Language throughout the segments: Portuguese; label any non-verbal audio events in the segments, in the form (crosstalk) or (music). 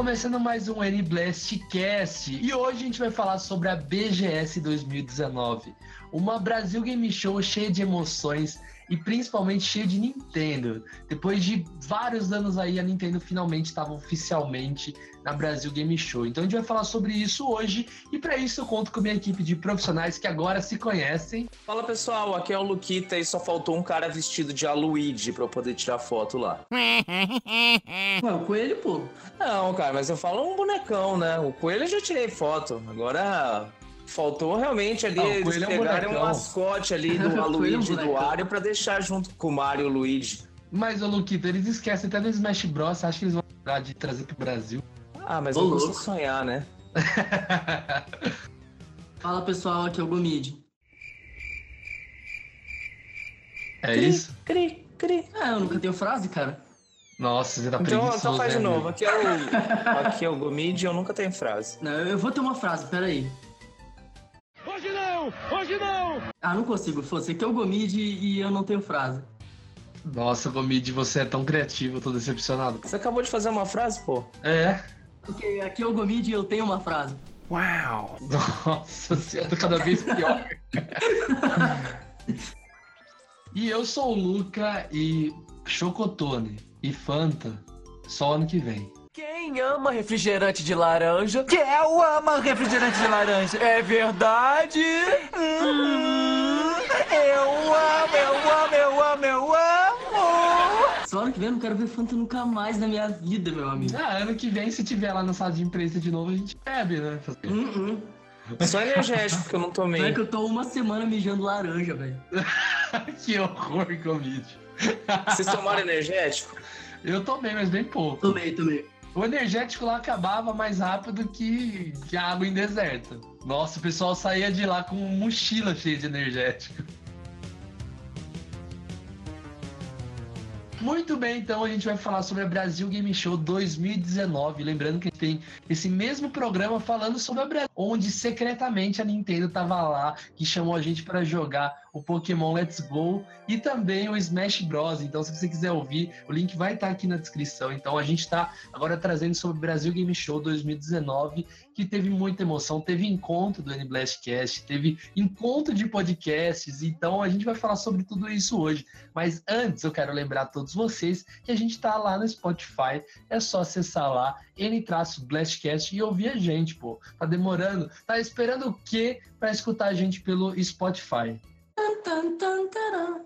Começando mais um N Cast. E hoje a gente vai falar sobre a BGS 2019, uma Brasil Game Show cheia de emoções e principalmente cheia de Nintendo. Depois de vários anos aí, a Nintendo finalmente estava oficialmente na Brasil Game Show. Então a gente vai falar sobre isso hoje e para isso eu conto com minha equipe de profissionais que agora se conhecem. Fala pessoal, aqui é o Luquita e só faltou um cara vestido de Aluigi pra eu poder tirar foto lá. (laughs) Ué, o coelho, pô. Não, cara, mas eu falo um bonecão, né? O coelho eu já tirei foto. Agora faltou realmente ali Ah, o eles coelho é um pegarem um mascote ali do (laughs) coelho é um do. Wario pra deixar junto com o Mario e o Luigi. Mas, ô Luquito, eles esquecem até do Smash Bros. Acho que eles vão lembrar de trazer pro Brasil. Ah, mas Ô, eu custa sonhar, né? (laughs) Fala pessoal, aqui é o Gomid. é isso? Cri, cri. Ah, eu nunca tenho frase, cara. Nossa, você tá Então, preguiçoso, então faz de né, novo. amigo? Aqui é o, (laughs) aqui é o Gomid e eu nunca tenho frase. Não, eu vou ter uma frase, peraí. Hoje não! Ah, não consigo. Você que é o Gomid e eu não tenho frase. Nossa, Gomid, você é tão criativo, eu tô decepcionado. Você acabou de fazer uma frase, pô? É. Porque aqui é o Gomid e eu tenho uma frase. Wow! Nossa senhora, cada vez pior. e eu sou o Luca e Chocotone e Fanta só ano que vem. Quem ama refrigerante de laranja? Eu amo refrigerante de laranja. É verdade? Hum, eu amo, eu amo, eu amo, eu amo. Só ano que vem eu não quero ver Fanta nunca mais na minha vida, meu amigo. Ah, ano que vem, se tiver lá na sala de imprensa de novo, a gente bebe, né? Hum, hum. Só energético que eu não Não é tomei. que eu tô uma semana mijando laranja, velho. (laughs) que horror, Gomid. Vocês tomaram energético? Eu tomei, mas bem pouco. Tomei, tomei. O energético lá acabava mais rápido que, que a água em deserto. Nossa, o pessoal saía de lá com mochila cheia de energético. Muito bem, então a gente vai falar sobre a Brasil Game Show 2019. Lembrando que tem esse mesmo programa falando sobre a Brasil, onde secretamente a Nintendo tava lá, que chamou a gente para jogar o Pokémon Let's Go e também o Smash Bros. Então, se você quiser ouvir, o link vai estar aqui na descrição. Então, a gente está agora trazendo sobre o Brasil Game Show 2019, que teve muita emoção. Teve encontro do N-Blastcast, teve encontro de podcasts. Então, a gente vai falar sobre tudo isso hoje. Mas antes, eu quero lembrar a todos vocês que a gente está lá no Spotify. É só acessar lá, N-Blastcast e ouvir a gente, pô. Tá demorando? Tá esperando o quê para escutar a gente pelo Spotify? Tan, taran.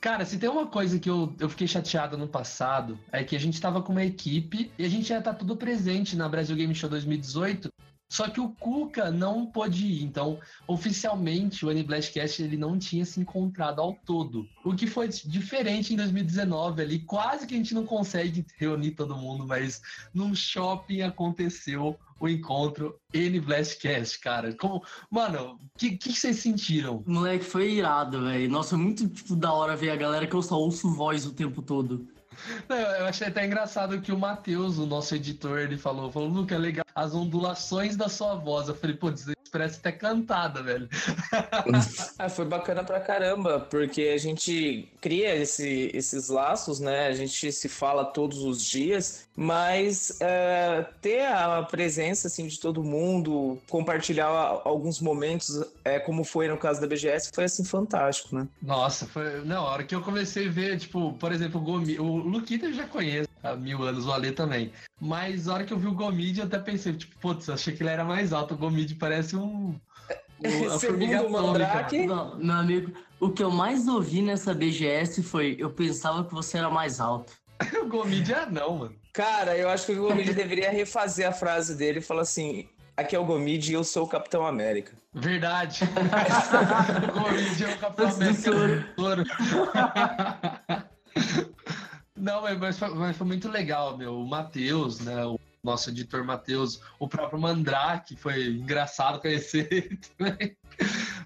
Cara, se tem uma coisa que eu, eu fiquei chateado no passado, é que a gente tava com uma equipe e a gente já tá tudo presente na Brasil Game Show 2018. Só que o Cuca não pôde ir, então oficialmente o N-Blastcast ele não tinha se encontrado ao todo. O que foi diferente em 2019 ali, quase que a gente não consegue reunir todo mundo, mas num shopping aconteceu o encontro N-Blastcast, cara. Como, mano, o que, que vocês sentiram? Moleque, foi irado, velho. Nossa, foi muito tipo, da hora ver a galera que eu só ouço voz o tempo todo. Não, eu achei até engraçado que o Matheus, o nosso editor, ele falou, falou, Luca, é legal as ondulações da sua voz. Eu falei, pô, parece até cantada, velho. (laughs) Ah, foi bacana pra caramba, porque a gente cria esse- esses laços, né? A gente se fala todos os dias, mas é, ter a presença assim, de todo mundo, compartilhar alguns momentos, é, como foi no caso da BGS, foi assim fantástico, né? Nossa, foi. Não, a hora que eu comecei a ver, tipo, por exemplo, o Gomi... o Luquita eu já conheço há mil anos, o Ale também. Mas a hora que eu vi o Gomid, eu até pensei, tipo, putz, eu achei que ele era mais alto. O Gomid parece um. (laughs) o- a Segundo formiga Mandrake, Não, meu amigo, o que eu mais ouvi nessa BGS foi: eu pensava que você era mais alto. (laughs) o Gomid é anão, mano. cara, eu acho que o Gomide deveria refazer a frase dele e falar assim. aqui é o Gomid e eu sou o Capitão América. Verdade. (laughs) o Gomid é o Capitão América. Não, mas foi, mas foi muito legal, meu. O Matheus, né? O nosso editor Matheus, o próprio Mandrake, foi engraçado conhecer (laughs) ele também.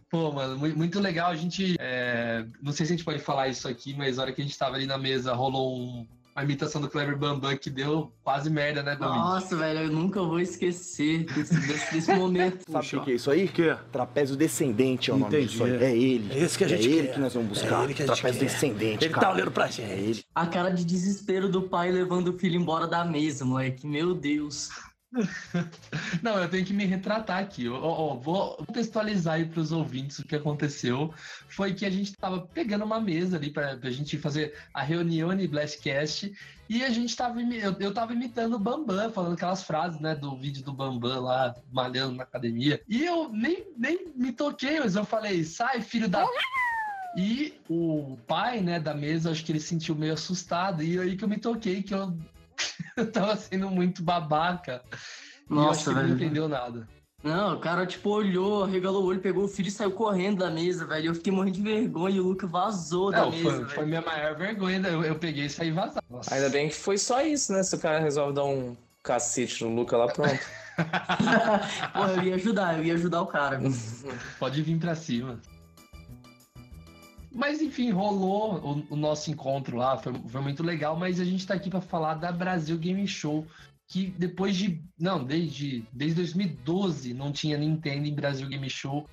Pô, mano, muito legal. A gente. É... Não sei se a gente pode falar isso aqui, mas na hora que a gente tava ali na mesa, rolou um, uma imitação do Clever Bambam que deu quase merda, né, Domingo? Nossa, velho, eu nunca vou esquecer desse, desse, desse (laughs) momento. Sabe o que é isso aí? Que? Trapézio descendente é o nome disso aí. É ele. É esse que a gente É ele quer. que nós vamos buscar. É ele que a gente Trapézio quer. descendente, Ele cara. tá olhando pra É gente. ele. A cara de desespero do pai levando o filho embora da mesa, moleque. Meu Deus. (laughs) Não, eu tenho que me retratar aqui. Ó, ó, vou contextualizar aí para os ouvintes o que aconteceu. Foi que a gente tava pegando uma mesa ali para a gente fazer a reunião de Blastcast e a gente tava imi- eu, eu tava imitando o Bambam, falando aquelas frases, né, do vídeo do Bambam lá malhando na academia. E eu nem, nem me toquei, mas eu falei: "Sai, filho da e o pai, né, da mesa, acho que ele se sentiu meio assustado. E aí que eu me toquei que eu, (laughs) eu tava sendo muito babaca. e eu acho Nossa, que ele não velho. entendeu nada. Não, o cara, tipo, olhou, regalou o olho, pegou o filho e saiu correndo da mesa, velho. Eu fiquei morrendo de vergonha e o Luca vazou da Não, mesa, foi, velho. foi minha maior vergonha. Eu, eu peguei e saí vazado. Nossa. Ainda bem que foi só isso, né? Se o cara resolve dar um cacete no Luca lá, pronto. (laughs) Porra, eu ia ajudar, eu ia ajudar o cara. Pode vir pra cima. Mas enfim, rolou o, o nosso encontro lá, foi, foi muito legal, mas a gente tá aqui pra falar da Brasil Game Show, que depois de. Não, desde, desde 2012 não tinha Nintendo em Brasil Game Show.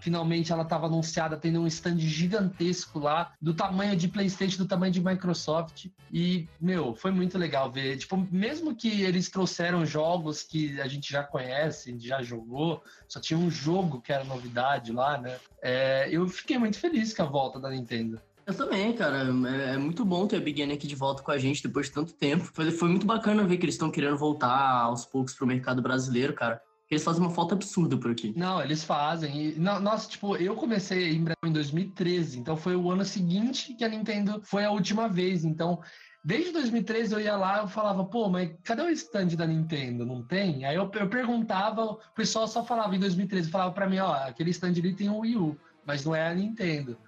Finalmente ela estava anunciada tendo um stand gigantesco lá, do tamanho de PlayStation, do tamanho de Microsoft. E, meu, foi muito legal ver. Tipo, mesmo que eles trouxeram jogos que a gente já conhece, já jogou, só tinha um jogo que era novidade lá, né? É, eu fiquei muito feliz com a volta da Nintendo. Eu também, cara. É, é muito bom ter a Big N aqui de volta com a gente depois de tanto tempo. Foi, foi muito bacana ver que eles estão querendo voltar aos poucos pro mercado brasileiro, cara. Eles fazem uma falta absurda por aqui. Não, eles fazem. E, não, nossa, tipo, eu comecei em Brasil em 2013, então foi o ano seguinte que a Nintendo foi a última vez. Então, desde 2013 eu ia lá eu falava, pô, mas cadê o stand da Nintendo? Não tem? Aí eu, eu perguntava, o pessoal só falava em 2013, falava pra mim, ó, aquele stand ali tem um Wii U, mas não é a Nintendo.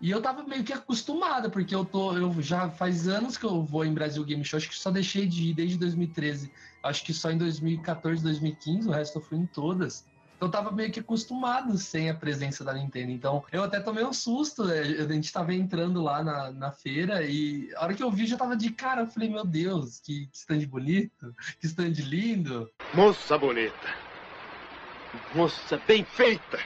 E eu tava meio que acostumada, porque eu tô. Eu já faz anos que eu vou em Brasil Game Show, acho que só deixei de ir desde 2013. Acho que só em 2014, 2015, o resto eu fui em todas. Então eu tava meio que acostumado sem a presença da Nintendo. Então eu até tomei um susto. né? A gente tava entrando lá na, na feira e a hora que eu vi já tava de cara. Eu falei, meu Deus, que, que stand bonito, que stand lindo. Moça bonita. Moça bem feita.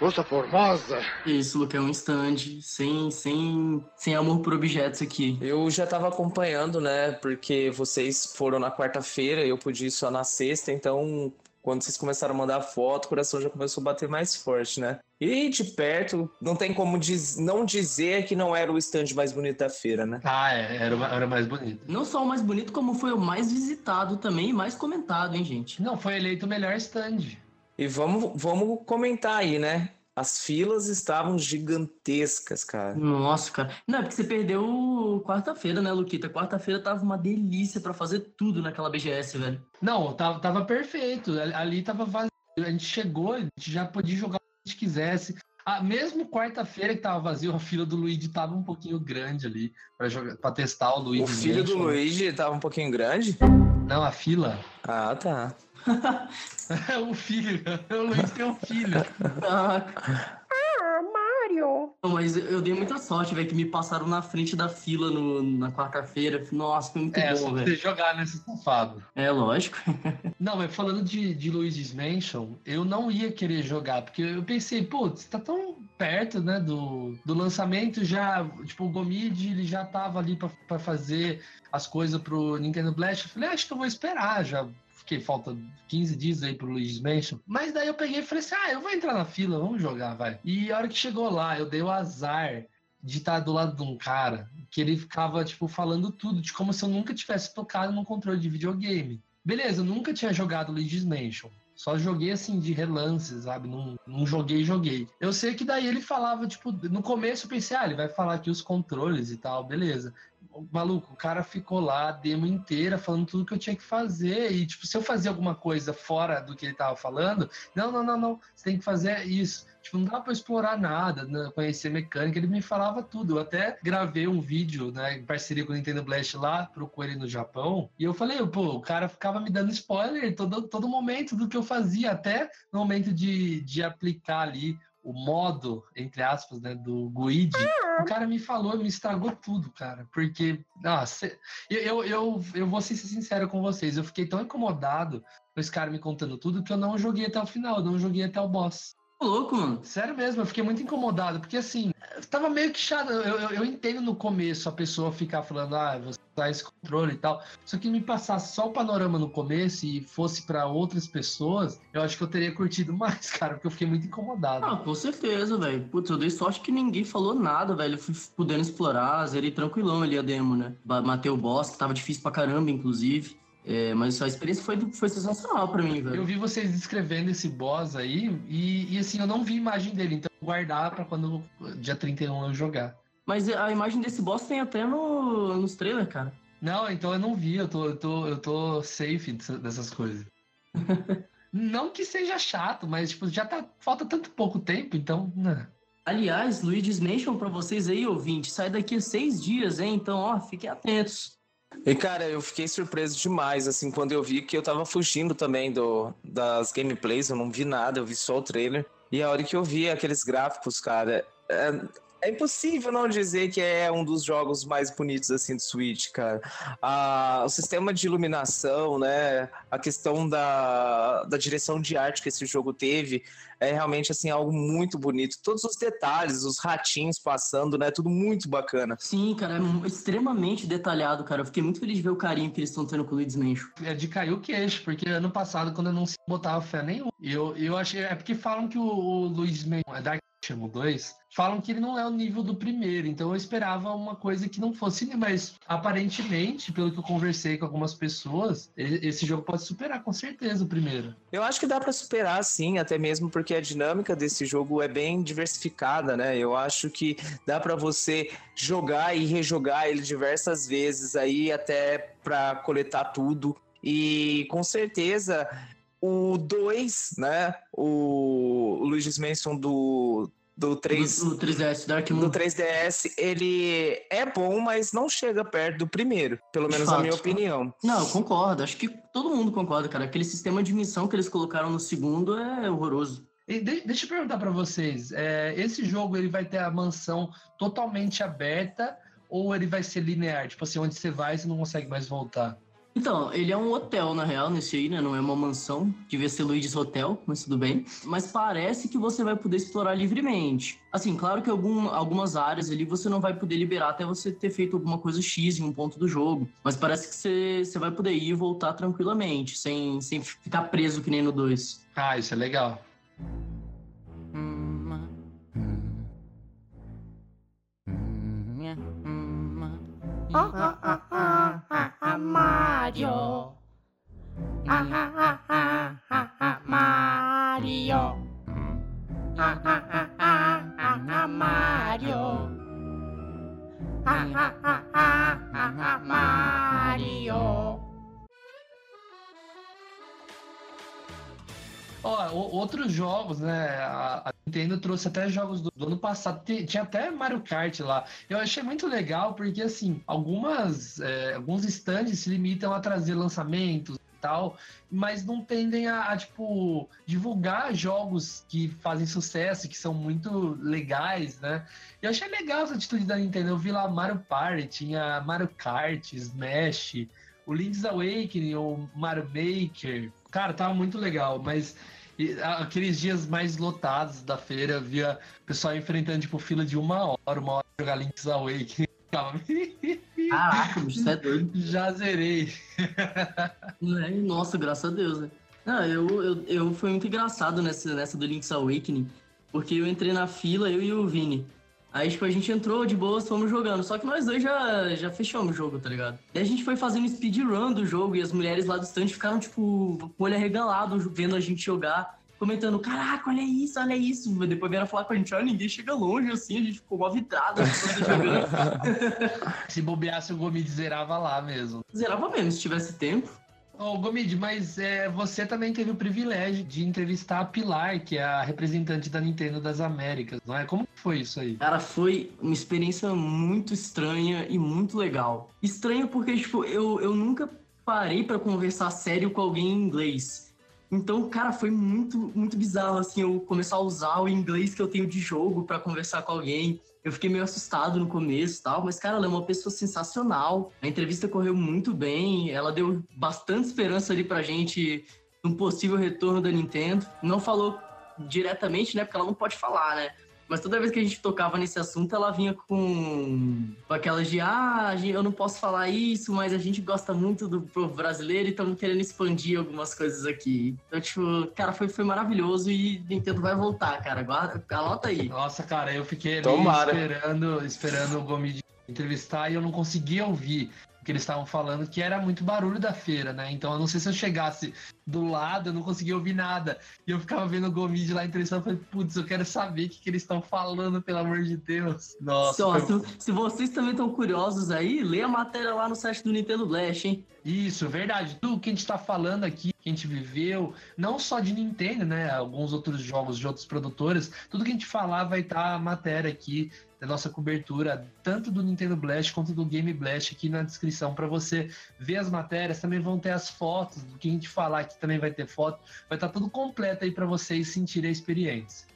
Moça formosa. Isso, Luca, é um stand sem, sem, sem amor por objetos aqui. Eu já tava acompanhando, né? Porque vocês foram na quarta-feira, eu pude ir só na sexta, então quando vocês começaram a mandar foto, o coração já começou a bater mais forte, né? E de perto, não tem como diz- não dizer que não era o stand mais bonito da feira, né? Ah, é, era, o- era o mais bonito. Não só o mais bonito, como foi o mais visitado também e mais comentado, hein, gente? Não, foi eleito o melhor stand. E vamos, vamos comentar aí, né? As filas estavam gigantescas, cara. Nossa, cara. Não, é porque você perdeu quarta-feira, né, Luquita? Quarta-feira tava uma delícia pra fazer tudo naquela BGS, velho. Não, tava, tava perfeito. Ali- tava vazio. A gente chegou, a gente já podia jogar o que a gente quisesse. Ah, mesmo quarta-feira que tava vazio, a fila do Luigi tava um pouquinho grande ali pra, jogar, pra testar o Luigi. O filho do. Luigi tava um pouquinho grande? Não, a fila. Ah, tá. O (laughs) filho. O Luigi tem um filho. Caraca. Não, mas eu dei muita sorte, velho, que me passaram na frente da fila no- na quarta-feira. Nossa, foi muito É, só bom, pra você velho. jogar nesse safado. É, lógico. (laughs) Não, mas falando de, de Luigi's Mansion, eu não ia querer jogar, porque eu pensei, putz, tá tão perto, né, do, do lançamento, já, tipo, o Gomid, ele já tava ali pra, pra fazer as coisas pro Nintendo Blast, eu falei, "Ah, acho que eu vou esperar, já fiquei, falta 15 dias aí pro Luigi's Mansion, mas daí eu peguei e falei assim, ah, eu vou entrar na fila, vamos jogar, vai. E a hora que chegou lá, eu dei o azar de estar do lado de um cara que ele ficava, tipo, falando tudo, de como se eu nunca tivesse tocado num controle de videogame. Beleza, eu nunca tinha jogado Luigi's Mansion. Só joguei assim de relance, sabe? Não, não joguei, joguei. Eu sei que daí ele falava, tipo, no começo eu pensei, ah, ele vai falar aqui os controles e tal, beleza. Maluco, o cara ficou lá a demo inteira falando tudo que eu tinha que fazer. E, tipo, se eu fazia alguma coisa fora do que ele tava falando, não, não, não, não, você tem que fazer isso. Tipo, não dá pra explorar nada, né? conhecer mecânica, ele me falava tudo. Eu até gravei um vídeo, né, em parceria com o Nintendo Blast lá, procurei ele no Japão, e eu falei, pô, o cara ficava me dando spoiler todo, todo momento do que eu fazia, até no momento de, de aplicar ali o modo, entre aspas, né, do Guide, o cara me falou, me estragou tudo, cara. Porque, nossa, eu, eu, eu, eu vou ser sincero com vocês, eu fiquei tão incomodado com esse cara me contando tudo que eu não joguei até o final, eu não joguei até o boss louco. Sério mesmo, eu fiquei muito incomodado, porque assim, tava meio que chato. Eu, eu, eu, entendo no começo a pessoa ficar falando, ah, você usar esse controle e tal. Só que me passasse só o panorama no começo e fosse para outras pessoas, eu acho que eu teria curtido (laughs) mais, cara, porque eu fiquei muito incomodado. Ah, com certeza, velho. Putz, eu dei sorte que ninguém falou nada, velho. Eu fui podendo explorar, zerei tranquilão ali a demo, né? Matei o boss, que tava difícil pra caramba, inclusive. É, mas a experiência foi, foi sensacional para mim, velho. Eu vi vocês descrevendo esse boss aí e, e assim, eu não vi imagem dele, então vou guardar para quando dia 31 eu jogar. Mas a imagem desse boss tem até no, nos trailers, cara. Não, então eu não vi, eu tô, eu tô, eu tô safe dessas coisas. (laughs) não que seja chato, mas tipo, já tá. Falta tanto pouco tempo, então. Né. Aliás, Luigi's Mansion pra vocês aí, ouvinte, sai daqui a seis dias, hein? Então, ó, fiquem atentos. E, cara, eu fiquei surpreso demais, assim, quando eu vi que eu tava fugindo também do, das gameplays, eu não vi nada, eu vi só o trailer. E a hora que eu vi aqueles gráficos, cara, é, é impossível não dizer que é um dos jogos mais bonitos assim do Switch, cara. Ah, o sistema de iluminação, né? A questão da, da direção de arte que esse jogo teve é realmente assim algo muito bonito. Todos os detalhes, os ratinhos passando, né? Tudo muito bacana. Sim, cara, é extremamente detalhado, cara. Eu fiquei muito feliz de ver o carinho que eles estão tendo com o Luigi's Mansion. É de cair o queixo, porque ano passado, quando eu não botava fé nenhuma, eu, eu achei. É porque falam que o, o Luigi's Mansion é Dark Chamo 2, falam que ele não é o nível do primeiro, então eu esperava uma coisa que não fosse, mas aparentemente, pelo que eu conversei com algumas pessoas, esse jogo pode superar com certeza o primeiro. Eu acho que dá para superar sim, até mesmo porque a dinâmica desse jogo é bem diversificada, né? Eu acho que dá para você jogar e rejogar ele diversas vezes aí até para coletar tudo. E com certeza o 2, né? O, Luigi's Mansion do, do 3 do, do 3DS Dark Moon. do 3DS, ele é bom, mas não chega perto do primeiro, pelo menos na minha opinião. Não, eu concordo, acho que todo mundo concorda, cara. Aquele sistema de missão que eles colocaram no segundo é horroroso. E de, deixa eu perguntar para vocês, é, esse jogo ele vai ter a mansão totalmente aberta ou ele vai ser linear, tipo assim, onde você vai você não consegue mais voltar? Então, ele é um hotel, na real, nesse aí, né? Não é uma mansão. Devia ser Luigi's Hotel, mas tudo bem. Mas parece que você vai poder explorar livremente. Assim, claro que algum, algumas áreas ali você não vai poder liberar até você ter feito alguma coisa X em um ponto do jogo. Mas parece que você, você vai poder ir e voltar tranquilamente, sem, sem ficar preso que nem no 2. Ah, isso é legal. Ah, ah, ah, ah, ah, ah, Mario. Ah, ah, ah, ah, ah, ah, Mario. Ah, ah, ah, ah, ah, ah, Mario. Ah, ah, ah, ah, ah, ah, Mario. Ó, outros jogos, né? Nintendo trouxe até jogos do, do ano passado. Tinha até Mario Kart lá. Eu achei muito legal porque, assim, algumas, é, alguns stands se limitam a trazer lançamentos tal, mas não tendem a, a, tipo, divulgar jogos que fazem sucesso, que são muito legais, né? Eu achei legal essa atitude da Nintendo. Eu vi lá Mario Party, tinha Mario Kart, Smash, o Link's Awakening, o Mario Maker. Cara, tava muito legal, mas e, aqueles dias mais lotados da feira, via pessoal enfrentando, tipo, fila de uma hora, uma hora jogar Link's Awakening. (laughs) (laughs) Caraca, você é doido. Já zerei. Nossa, graças a Deus, né? Não, eu, eu, eu foi muito engraçado nessa, nessa do Link's Awakening, porque eu entrei na fila, eu e o Vini. Aí, tipo, a gente entrou de boa, fomos jogando. Só que nós dois já, já fechamos o jogo, tá ligado? E a gente foi fazendo speedrun do jogo e as mulheres lá do stand ficaram, tipo, com o olho arregalado vendo a gente jogar. comentando, caraca, olha isso, olha isso. Depois vieram falar com a gente, ah, ninguém chega longe assim, a gente ficou mó vidrado. (laughs) Se bobeasse, o Gomid zerava lá mesmo. Zerava mesmo, se tivesse tempo. Ô, Gomid, mas é, você também teve o privilégio de entrevistar a Pilar, que é a representante da Nintendo das Américas, não é? Como foi isso aí? Cara, foi uma experiência muito estranha e muito legal. Estranho porque, tipo, eu, eu nunca parei para conversar sério com alguém em inglês. Então, cara, foi muito, muito bizarro, assim, eu começar a usar o inglês que eu tenho de jogo para conversar com alguém. Eu fiquei meio assustado no começo tal, mas, cara, ela é uma pessoa sensacional. A entrevista correu muito bem, ela deu bastante esperança ali pra gente num possível retorno da Nintendo. Não falou diretamente, né, porque ela não pode falar, né? Mas toda vez que a gente tocava nesse assunto, ela vinha com, com aquelas de ah, eu não posso falar isso, mas a gente gosta muito do povo brasileiro e estamos querendo expandir algumas coisas aqui. Então, tipo, cara, foi, foi maravilhoso e Nintendo vai voltar, cara. Guarda, anota aí. Nossa, cara, eu fiquei esperando, esperando o Gomi entrevistar e eu não conseguia ouvir que eles estavam falando, que era muito barulho da feira, né? Então eu não sei se eu chegasse do lado, eu não conseguia ouvir nada. E eu ficava vendo o Gomid lá entrevistando, eu falei, putz, eu quero saber o que, que eles estão falando, pelo amor de Deus. Nossa. Só, foi- se, se vocês também estão curiosos aí, lê a matéria lá no site do Nintendo Blast, hein? Isso, verdade. Tudo que a gente tá falando aqui, que a gente viveu, não só de Nintendo, né? Alguns outros jogos de outros produtores, tudo que a gente falar vai estar a matéria aqui da nossa cobertura, tanto do Nintendo Blast quanto do Game Blast aqui na descrição para você ver as matérias. Também vão ter as fotos do que a gente falar aqui, também vai ter foto. Vai estar tudo completo aí para vocês sentirem a experiência.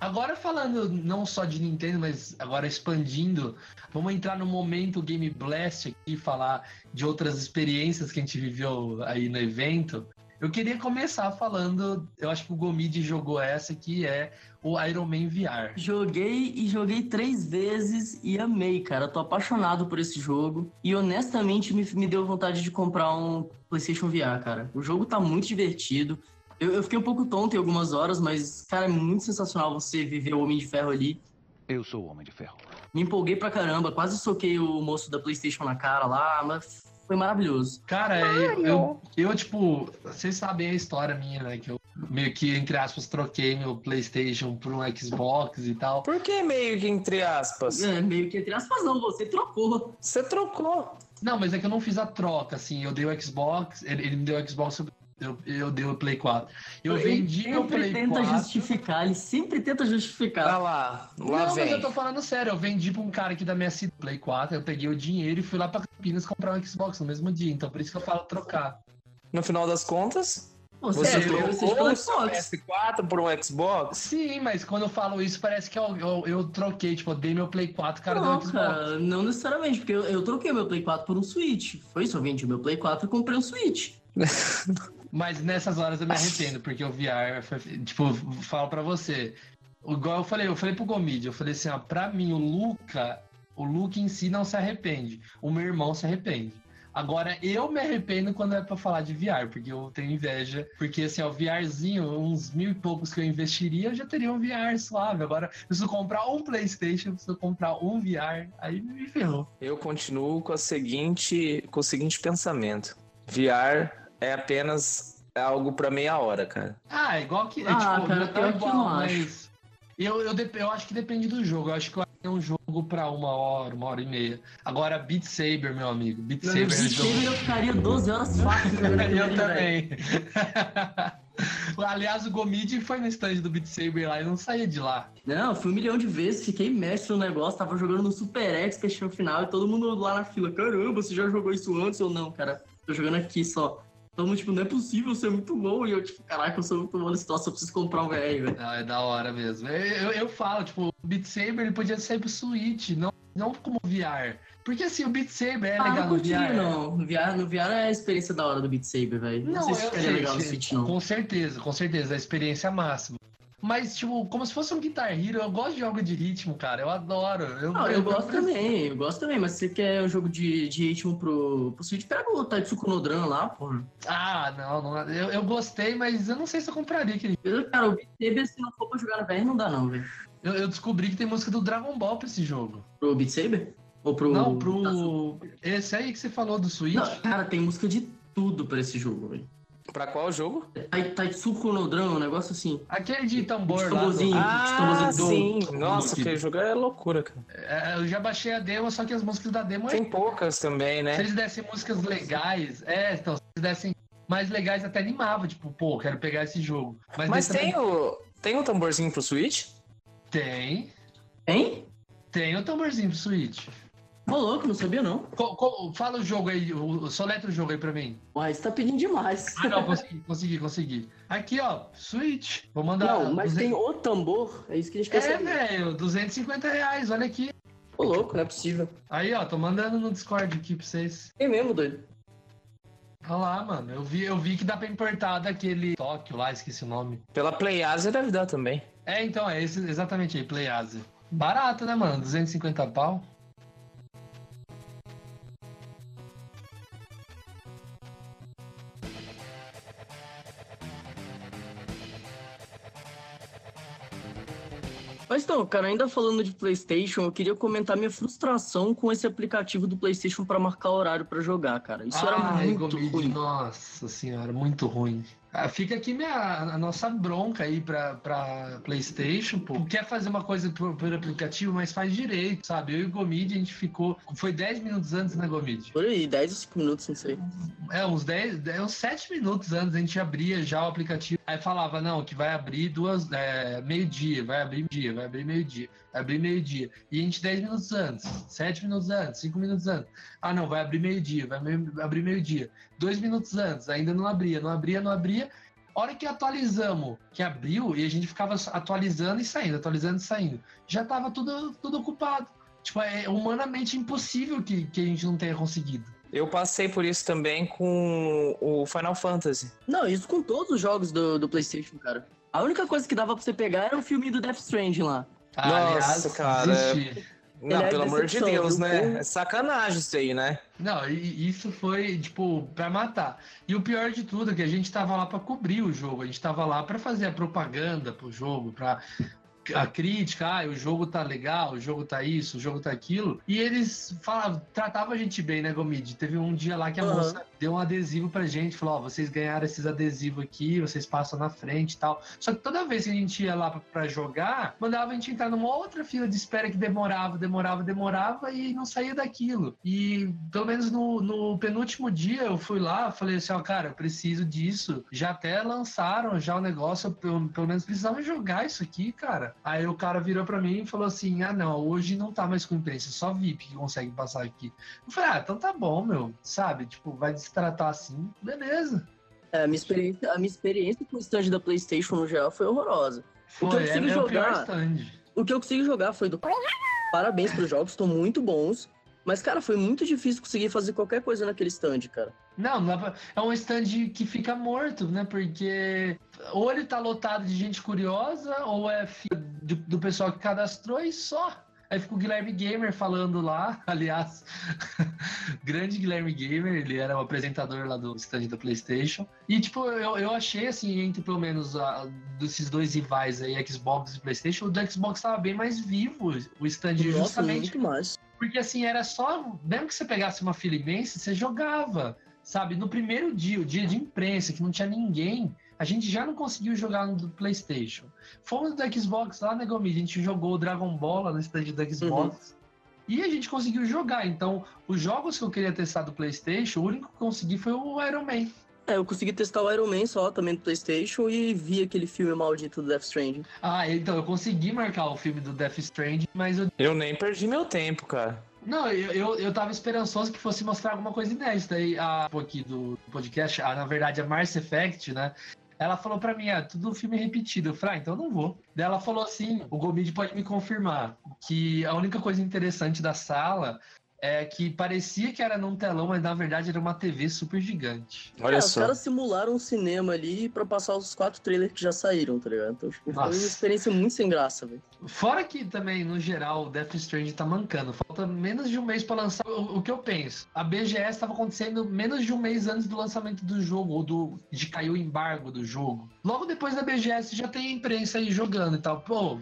Agora falando não só de Nintendo, mas agora expandindo, vamos entrar no momento Game Blast aqui, falar de outras experiências que a gente viveu aí no evento. Eu queria começar falando, eu acho que o Gomid jogou essa que é o Iron Man VR. Joguei e joguei três vezes e amei, cara. Tô apaixonado por esse jogo. E honestamente me, me deu vontade de comprar um PlayStation VR, cara. O jogo tá muito divertido. Eu, eu fiquei um pouco tonto em algumas horas, mas, cara, é muito sensacional você viver o Homem de Ferro ali. Eu sou o Homem de Ferro. Me empolguei pra caramba, quase soquei o moço da PlayStation na cara lá, mas foi maravilhoso. Cara, eu, eu, eu, tipo, vocês sabem a história minha, né? Que eu meio que, entre aspas, troquei meu PlayStation por um Xbox e tal. Por que meio que entre aspas? É, meio que entre aspas não, você trocou. Você trocou. Não, mas é que eu não fiz a troca, assim. Eu dei o Xbox, ele, ele me deu o Xbox, eu, eu dei o Play 4. Eu Ele vendi meu sempre Play tenta 4. justificar, ele sempre tenta justificar. Tá lá, lá Não, mas vem. eu tô falando sério, eu vendi pra um cara aqui da minha cidade Play 4, eu peguei o dinheiro e fui lá pra Campinas comprar um Xbox no mesmo dia, então por isso que eu falo trocar. No final das contas, Você, você trocou o PlayStation trocou pelo o seu Xbox. PS4 por um Xbox? Sim, mas quando eu falo isso, parece que eu, eu, eu troquei, tipo, eu dei meu Play 4, o cara deu Não, Xbox. cara, não necessariamente, porque eu, eu troquei meu Play 4 por um Switch. Foi isso, eu vendi o meu Play 4 e comprei um Switch. (laughs) Mas nessas horas eu me arrependo, porque o VR, tipo, falo pra você. Igual eu falei, eu falei pro Gomid, eu falei assim, ó, pra mim o Luca, o Luca em si não se arrepende. O meu irmão se arrepende. Agora, eu me arrependo quando é pra falar de VR, porque eu tenho inveja. Porque, assim, ó, o VRzinho, uns mil e poucos que eu investiria, eu já teria um VR suave. Agora, preciso comprar um PlayStation, preciso comprar um VR, aí me ferrou. Eu continuo com, a seguinte, com o seguinte pensamento: VR é apenas algo pra meia hora, cara. Ah, é igual que. é, Ah, tipo, cara, não é igual, não mas. Eu, eu, eu acho que depende do jogo. Eu acho que é um jogo pra uma hora, uma hora e meia. Agora, Beat Saber, meu amigo. Beat Saber é Beat. Saber eu ficaria 12 horas fácil (laughs) Eu também. (laughs) Aliás, o Gomid foi no stand do Beat Saber lá e não saía de lá. Não, fui um milhão de vezes, fiquei mestre no negócio, tava jogando no Super Expert no final e todo mundo lá na fila, caramba, você já jogou isso antes ou não, cara? Tô jogando aqui só. Mundo, tipo, não é possível, é muito bom. E eu, tipo, caraca, eu sou muito bom nesse troço, eu preciso comprar um VR, velho. Não, é da hora mesmo. Eu, eu, eu falo, tipo, o Beat Saber ele podia sair pro Switch, não, não como VR. Porque assim, o Beat Saber é Ah, legal não no VR. não. No VR, no VR é a experiência da hora do Beat Saber, velho. Não, sei se ficaria legal no. Switch, não. Com certeza, com certeza, a experiência máxima. Mas, tipo, como se fosse um Guitar Hero, eu gosto de jogo de ritmo, cara. Eu adoro. Eu, Não, eu gosto também, eu gosto também, mas se você quer um jogo de, de ritmo pro, pro Switch, pega o Tatsuko no Dran lá, porra. Ah, não, não eu, eu gostei, mas eu não sei se eu compraria aquele. Eu, Cara, o Beat se não for pra jogar no VR, não dá não, velho. Eu, eu descobri que tem música do Dragon Ball pra esse jogo. Pro Beat Saber? Ou pro. Não, pro. Esse aí que você falou do Switch. Não, cara, tem música de tudo pra esse jogo, velho. Pra qual jogo? Tai- Taitsuko no Drum, um negócio assim. Aquele de tambor De lá. tamborzinho. do- Ah, tamborzinho do- sim. Nossa, aquele jogo é loucura, cara. É, eu já baixei a demo, só que as músicas da demo é Tem poucas também, Se né? eles dessem músicas legais, é, então, se eles dessem mais legais, até animava, tipo, pô, quero pegar esse jogo. Mas, Mas tem também- o, tem um tamborzinho pro Switch? Tem. Hein? Tem o tamborzinho pro Switch. Ô, louco, não sabia não. Co- co- fala o jogo aí, o, o- soletra o jogo aí pra mim. Uai, você tá pedindo demais. Ah, não, consegui, consegui, consegui. Aqui, ó, Switch. Vou mandar. Não, mas 200 tem o tambor, é isso que a gente quer É, saber. velho, 250 reais, olha aqui. Ô, louco, não é possível. Aí, ó, tô mandando no Discord aqui pra vocês. É mesmo, doido. Olha lá, mano. Eu vi, eu vi que dá pra importar daquele Tóquio lá, esqueci o nome. Pela PlayAsia deve dar também. É, então, é esse exatamente aí, Play Asia. Barato, né, mano? 250 pau. Mas então, cara, ainda falando de PlayStation, eu queria comentar minha frustração com esse aplicativo do PlayStation pra marcar horário pra jogar, cara. Isso era Ai, muito Gomide, ruim. Nossa senhora, muito ruim. Ah, fica aqui minha, a nossa bronca aí pra, pra PlayStation, pô. Quer fazer uma coisa por, por aplicativo, mas faz direito, sabe? Eu e o Gomide, a gente ficou. Foi 10 minutos antes, né, Gomide? Por aí, 10 ou 5 minutos, não sei. É, uns 10, é, uns 7 minutos antes a gente abria já o aplicativo. Aí falava, não, que vai abrir duas, é, meio-dia, vai abrir meio-dia, vai abrir meio-dia, vai abrir meio-dia. E a gente 10 minutos antes, 7 minutos antes, 5 minutos antes. Ah, não, vai abrir meio-dia, vai abrir meio-dia. Dois minutos antes, ainda não abria, não abria, não abria. Hora que atualizamos, que abriu, e a gente ficava atualizando e saindo, atualizando e saindo. Já tava tudo, tudo ocupado. Tipo, é humanamente impossível que, que a gente não tenha conseguido. Eu passei por isso também com o Final Fantasy. Não, isso com todos os jogos do, do PlayStation, cara. A única coisa que dava pra você pegar era o filme do Death Stranding lá. Nossa, cara. desisti. Não, Ele é pelo amor de Deus, né? É sacanagem isso aí, né? Não, e isso foi, tipo, pra matar. E o pior de tudo é que a gente tava lá pra cobrir o jogo, a gente tava lá pra fazer a propaganda pro jogo, pra a crítica, ah, o jogo tá legal, o jogo tá isso, o jogo tá aquilo. E eles falavam, tratavam a gente bem, né, Gomide? Teve um dia lá que a Aham. moça deu um adesivo pra gente, falou, ó, vocês ganharam esses adesivos aqui, vocês passam na frente e tal. Só que toda vez que a gente ia lá pra jogar, mandava a gente entrar numa outra fila de espera que demorava, demorava, demorava e não saía daquilo. E pelo menos no, no penúltimo dia eu fui lá, falei assim, ó, cara, eu preciso disso. Já até lançaram já o negócio, eu, pelo, menos precisava jogar isso aqui, cara. Aí o cara virou pra mim e falou assim: ah, não, hoje não tá mais com imprensa, só VIP que consegue passar aqui. Eu falei, ah, então tá bom, meu, sabe? Tipo, vai destratar assim, beleza. É, a, minha experiência, a minha experiência com o stand da PlayStation no geral foi horrorosa. O que eu Foi, é, é o pior jogar. stand. O que eu consegui jogar foi do. Parabéns pros jogos, estão muito bons. Mas, cara, foi muito difícil conseguir fazer qualquer coisa naquele stand, cara. Não, é um stand que fica morto, né? Porque ou ele tá lotado de gente curiosa, ou é do pessoal que cadastrou e só. Aí fica o Guilherme Gamer falando lá, (laughs) aliás, (laughs) grande Guilherme Gamer, ele era o apresentador lá do stand da PlayStation. E, tipo, eu, eu achei, assim, entre pelo menos a, desses dois rivais aí, Xbox e PlayStation, o do Xbox tava bem mais vivo, o stand Nossa, justamente muito mais. porque assim, era só. Mesmo que você pegasse uma fila imensa, você jogava. Sabe, no primeiro dia, o dia de imprensa, que não tinha ninguém, a gente já não conseguiu jogar no do PlayStation. Fomos do Xbox lá, né, Gomi? A gente jogou o Dragon Ball lá no stand do Xbox. E a gente conseguiu jogar. Então, os jogos que eu queria testar do PlayStation, o único que consegui foi o Iron Man. É, eu consegui testar o Iron Man só também do PlayStation e vi aquele filme maldito do Death Stranding. Ah, então eu consegui marcar o filme do Death Stranding, mas eu Eu nem perdi meu tempo, cara. Não, eu, eu, eu tava esperançoso que fosse mostrar alguma coisa inédita. Aí a aqui do podcast, a, na verdade, a Mars Effect, né? Ela falou pra mim, ah, tudo filme repetido. Eu falei, ah, então eu não vou. Daí ela falou assim: o Gomide pode me confirmar que a única coisa interessante da sala é que parecia que era num telão, mas na verdade era uma TV super gigante. Olha É, os só. caras simularam um cinema ali pra passar os quatro trailers que já saíram, tá ligado? Então, tipo, foi uma experiência muito sem graça, velho. Fora que também, no geral, o Death Stranding tá mancando. Falta menos de um mês pra lançar. O, o que eu penso? A BGS estava acontecendo menos de um mês antes do lançamento do jogo, ou do, de cair o embargo do jogo. Logo depois da BGS já tem a imprensa aí jogando e tal. Pô,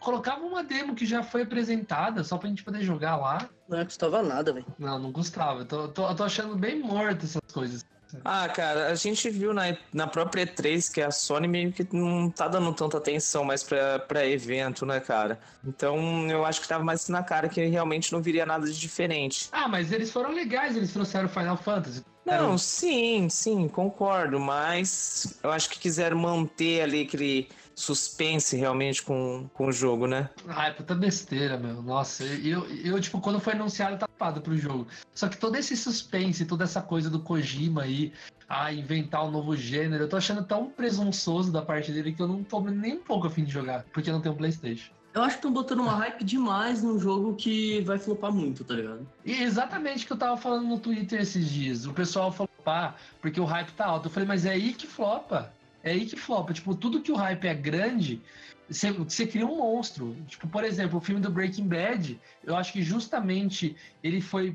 colocava uma demo que já foi apresentada, só pra gente poder jogar lá. Não é custava nada, velho. Não, não custava. Eu tô, tô, tô achando bem morto essas coisas. Ah, cara, a gente viu na, na própria E3 que a Sony meio que não tá dando tanta atenção mais pra, pra evento, né, cara? Então eu acho que tava mais na cara que realmente não viria nada de diferente. Ah, mas eles foram legais, eles trouxeram Final Fantasy. Não, Era sim, sim, concordo, mas eu acho que quiseram manter ali aquele suspense realmente com, com o jogo, né? Ah, é puta besteira, meu. Nossa, eu, eu, tipo, quando foi anunciado, eu tava tapado pro jogo. Só que todo esse suspense, toda essa coisa do Kojima aí, a inventar um novo gênero, eu tô achando tão presunçoso da parte dele que eu não tô nem um pouco afim de jogar, porque eu não tenho um Playstation. Eu acho que estão botando uma hype demais num jogo que vai flopar muito, tá ligado? E exatamente o que eu tava falando no Twitter esses dias. O pessoal falou, pá, porque o hype tá alto. Eu falei, mas é aí que flopa. É aí que flopa. Tipo, tudo que o hype é grande, você, você cria um monstro. Tipo, por exemplo, o filme do Breaking Bad, eu acho que justamente ele foi,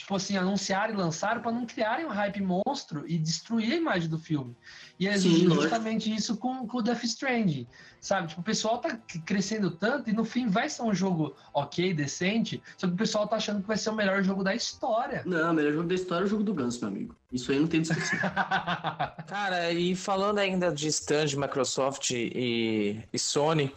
tipo assim, anunciaram e lançaram para não criarem um hype monstro e destruir a imagem do filme. E é Sim, lógico. justamente isso com, com o Death Stranding, sabe? Tipo, o pessoal tá crescendo tanto e no fim vai ser um jogo ok, decente, só que o pessoal tá achando que vai ser o melhor jogo da história. Não, o melhor jogo da história é o jogo do Ganso, meu amigo. Isso aí não tem discussão. (laughs) Cara, e falando ainda de stand Microsoft e, e Sony,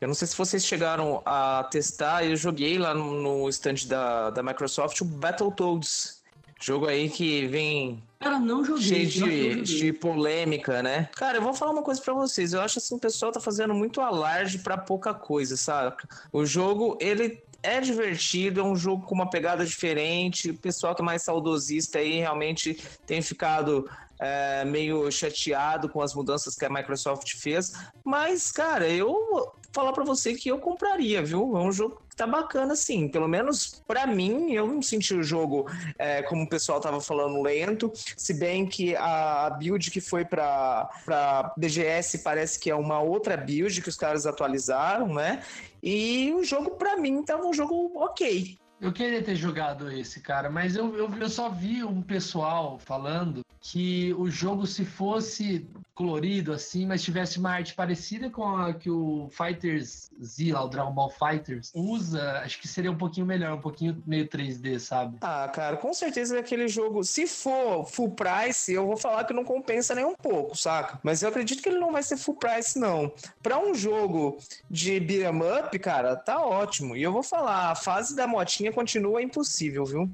eu não sei se vocês chegaram a testar, eu joguei lá no, no stand da, da Microsoft o Battletoads. Jogo aí que vem Cara, não joguei. cheio de, joguei. de polêmica, né? Cara, eu vou falar uma coisa pra vocês. Eu acho assim, o pessoal tá fazendo muito alarde pra pouca coisa, sabe? O jogo, ele é divertido, é um jogo com uma pegada diferente. O pessoal que é mais saudosista aí realmente tem ficado é, meio chateado com as mudanças que a Microsoft fez. Mas, cara, eu falar pra você que eu compraria, viu? É um jogo que tá bacana, assim. Pelo menos pra mim, eu não senti o jogo é, como o pessoal tava falando, lento. Se bem que a build que foi pra, pra BGS parece que é uma outra build que os caras atualizaram, né? E o jogo, pra mim, tava um jogo ok. Eu queria ter jogado esse, cara, mas eu, eu, eu só vi um pessoal falando que o jogo, se fosse colorido assim, mas tivesse uma arte parecida com a que o Fighters Z, lá, o Dragon Ball Fighters, usa, acho que seria um pouquinho melhor, um pouquinho meio 3D, sabe? Ah, cara, com certeza é aquele jogo. Se for full price, eu vou falar que não compensa nem um pouco, saca? Mas eu acredito que ele não vai ser full price, não. Pra um jogo de beat'em up, cara, tá ótimo. E eu vou falar, a fase da motinha continua impossível, viu?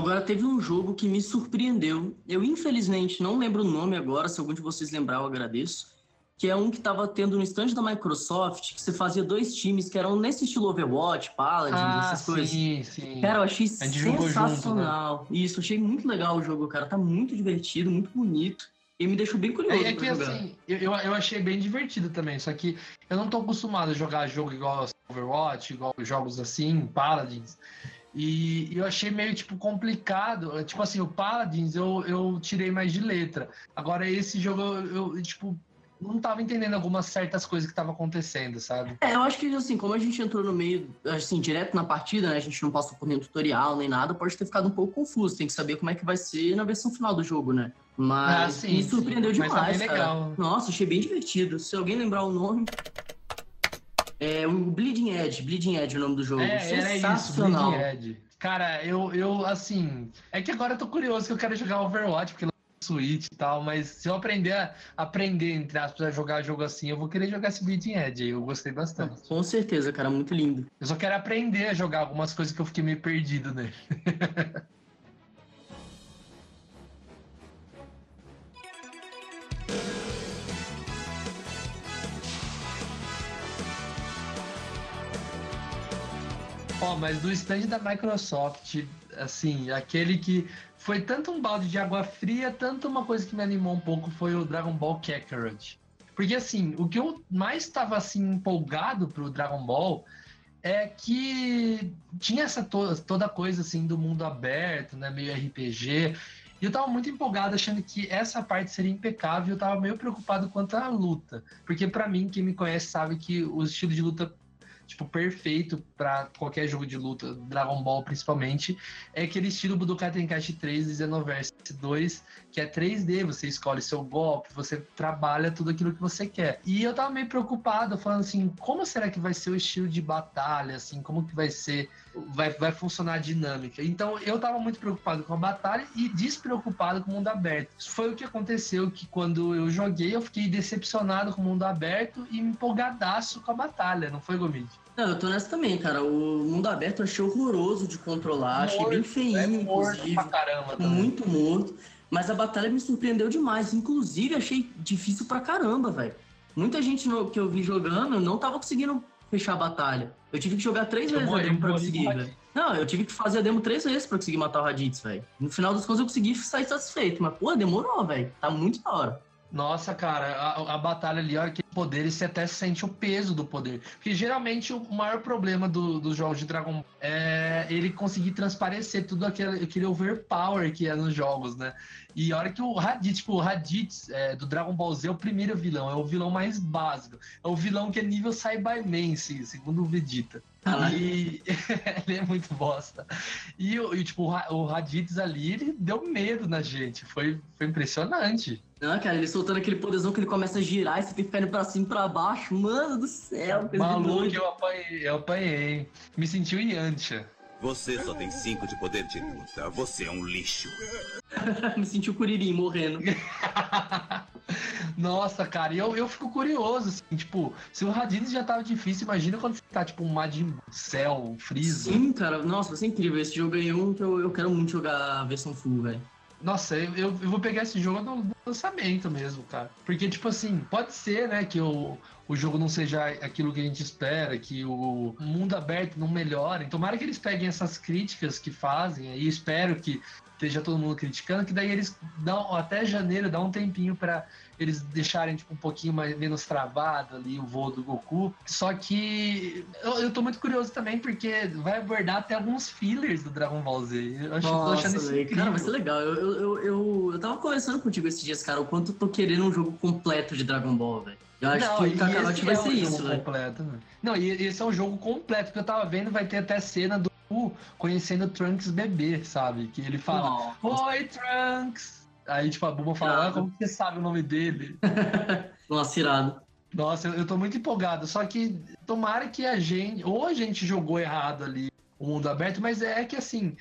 Agora teve um jogo que me surpreendeu. Eu, infelizmente, não lembro o nome agora. Se algum de vocês lembrar, eu agradeço. Que é um que tava tendo no stand da Microsoft, que você fazia dois times que eram nesse estilo Overwatch, Paladins, Ah, essas coisas. sim, sim. Cara, eu achei jogou junto, né? sensacional. Isso, achei muito legal o jogo, cara. Tá muito divertido, muito bonito. E me deixou bem curioso É, é que assim, eu, eu eu achei bem divertido também, só que eu não tô acostumado a jogar jogo igual Overwatch, igual jogos assim, Paladins. E eu achei meio, tipo, complicado. Tipo assim, o Paladins eu, eu tirei mais de letra. Agora, esse jogo eu, eu, tipo, não tava entendendo algumas certas coisas que estavam acontecendo, sabe? É, eu acho que assim, como a gente entrou no meio, assim, direto na partida, né? A gente não passou por nenhum tutorial nem nada, pode ter ficado um pouco confuso. Tem que saber como é que vai ser na versão final do jogo, né? Mas Ah, sim, me sim. surpreendeu Mas tá demais, bem cara. legal. Nossa, achei bem divertido. Se alguém lembrar o nome. É o Bleeding Edge, Bleeding Edge é o nome do jogo. É, era isso, Sensacional. Bleeding Edge. Cara, eu, eu, assim. É que agora eu tô curioso que eu quero jogar Overwatch, porque Switch e tal, mas se eu aprender a aprender, entre aspas, a jogar jogo assim, eu vou querer jogar esse Bleeding Edge aí. Eu gostei bastante. Com certeza, cara, muito lindo. Eu só quero aprender a jogar algumas coisas que eu fiquei meio perdido nele. (laughs) Ó, mas do stand da Microsoft, assim, aquele que foi tanto um balde de água fria, tanto uma coisa que me animou um pouco foi o Dragon Ball Kakarot. Porque assim, o que eu mais estava assim empolgado pro Dragon Ball é que tinha essa to toda coisa assim do mundo aberto, né, meio RPG. E eu tava muito empolgado achando que essa parte seria impecável, eu tava meio preocupado quanto à luta, porque pra mim quem me conhece sabe que o estilo de luta tipo, perfeito para qualquer jogo de luta, Dragon Ball principalmente, é aquele estilo Budokai Tenkaichi 3 e Xenoverse 2, que é 3D, você escolhe seu golpe, você trabalha tudo aquilo que você quer. E eu tava meio preocupado, falando assim, como será que vai ser o estilo de batalha, assim, como que vai ser, vai, vai funcionar a dinâmica. Então eu tava muito preocupado com a batalha e despreocupado com o mundo aberto. Isso foi o que aconteceu, que quando eu joguei, eu fiquei decepcionado com o mundo aberto e empolgadaço com a batalha, não foi, Gomid? Não, eu tô nessa também, cara. O mundo aberto eu achei horroroso de controlar, morto, achei bem feinho, é morto inclusive. Pra caramba também. Muito morto. Mas a batalha me surpreendeu demais. Inclusive, achei difícil pra caramba, velho. Muita gente no, que eu vi jogando não tava conseguindo fechar a batalha. Eu tive que jogar três eu vezes morri, a demo pra conseguir, velho. Não, eu tive que fazer a demo três vezes pra conseguir matar o Raditz, velho. No final das contas eu consegui sair satisfeito. Mas, pô, demorou, velho. Tá muito da hora. Nossa, cara, a, a, batalha ali, a hora que poderes, você até sente o peso do poder. Porque geralmente o maior problema dos do jogos de Dragon Ball é ele conseguir transparecer tudo aquele, aquele overpower que é nos jogos, né? E a hora que o Raditz, tipo, o Raditz é, do Dragon Ball Z é o primeiro vilão, é o vilão mais básico. É o vilão que é nível Cyberman, segundo o Vegeta. E (laughs) ele é muito bosta. E, e tipo, o Raditz ali, ele deu medo na gente. Foi, foi impressionante. Não, cara, ele soltando aquele poderzão que ele começa a girar e você tem que ficar indo pra cima e pra baixo. Mano do céu, coisa Maluco, eu apanhei, eu apanhei. Me senti o Yantia. Você só tem 5 de poder de luta. Você é um lixo. (laughs) Me senti o Curirim morrendo. (laughs) Nossa, cara, eu, eu fico curioso, assim, tipo, se o Raditz já tava difícil, imagina quando você tá, tipo, um Majin Cell, um Freeza. Sim, cara, nossa, vai ser incrível. Esse jogo aí é um que eu, eu quero muito jogar a versão full, velho. Nossa, eu, eu, vou pegar esse jogo no lançamento mesmo, cara. Porque, tipo assim, pode ser, né, que o, o jogo não seja aquilo que a gente espera, que o mundo aberto não melhore. Tomara que eles peguem essas críticas que fazem aí. Espero que esteja todo mundo criticando, que daí eles dão até janeiro, dá um tempinho para eles deixarem tipo, um pouquinho mais, menos travado ali o voo do Goku. Só que eu, eu tô muito curioso também, porque vai abordar até alguns fillers do Dragon Ball Z. Eu acho, Nossa, tô achando isso incrível. Cara, vai ser legal. Eu, eu, eu, eu, tava conversando contigo esses dias, cara, o quanto eu tô querendo um jogo completo de Dragon Ball, velho. Eu acho não, que o Kakarot vai é ser um isso, velho. Né? Não, e esse é um jogo completo, porque eu tava vendo, vai ter até cena do conhecendo Trunks bebê, sabe? Que ele fala, Oi, Trunks! Aí, tipo, a Buma fala, ah, como você sabe o nome dele? (laughs) Nossa, irado. Nossa, eu, eu tô muito empolgado. Só que tomara que a gente. Ou a gente jogou errado ali o mundo aberto, mas é que assim.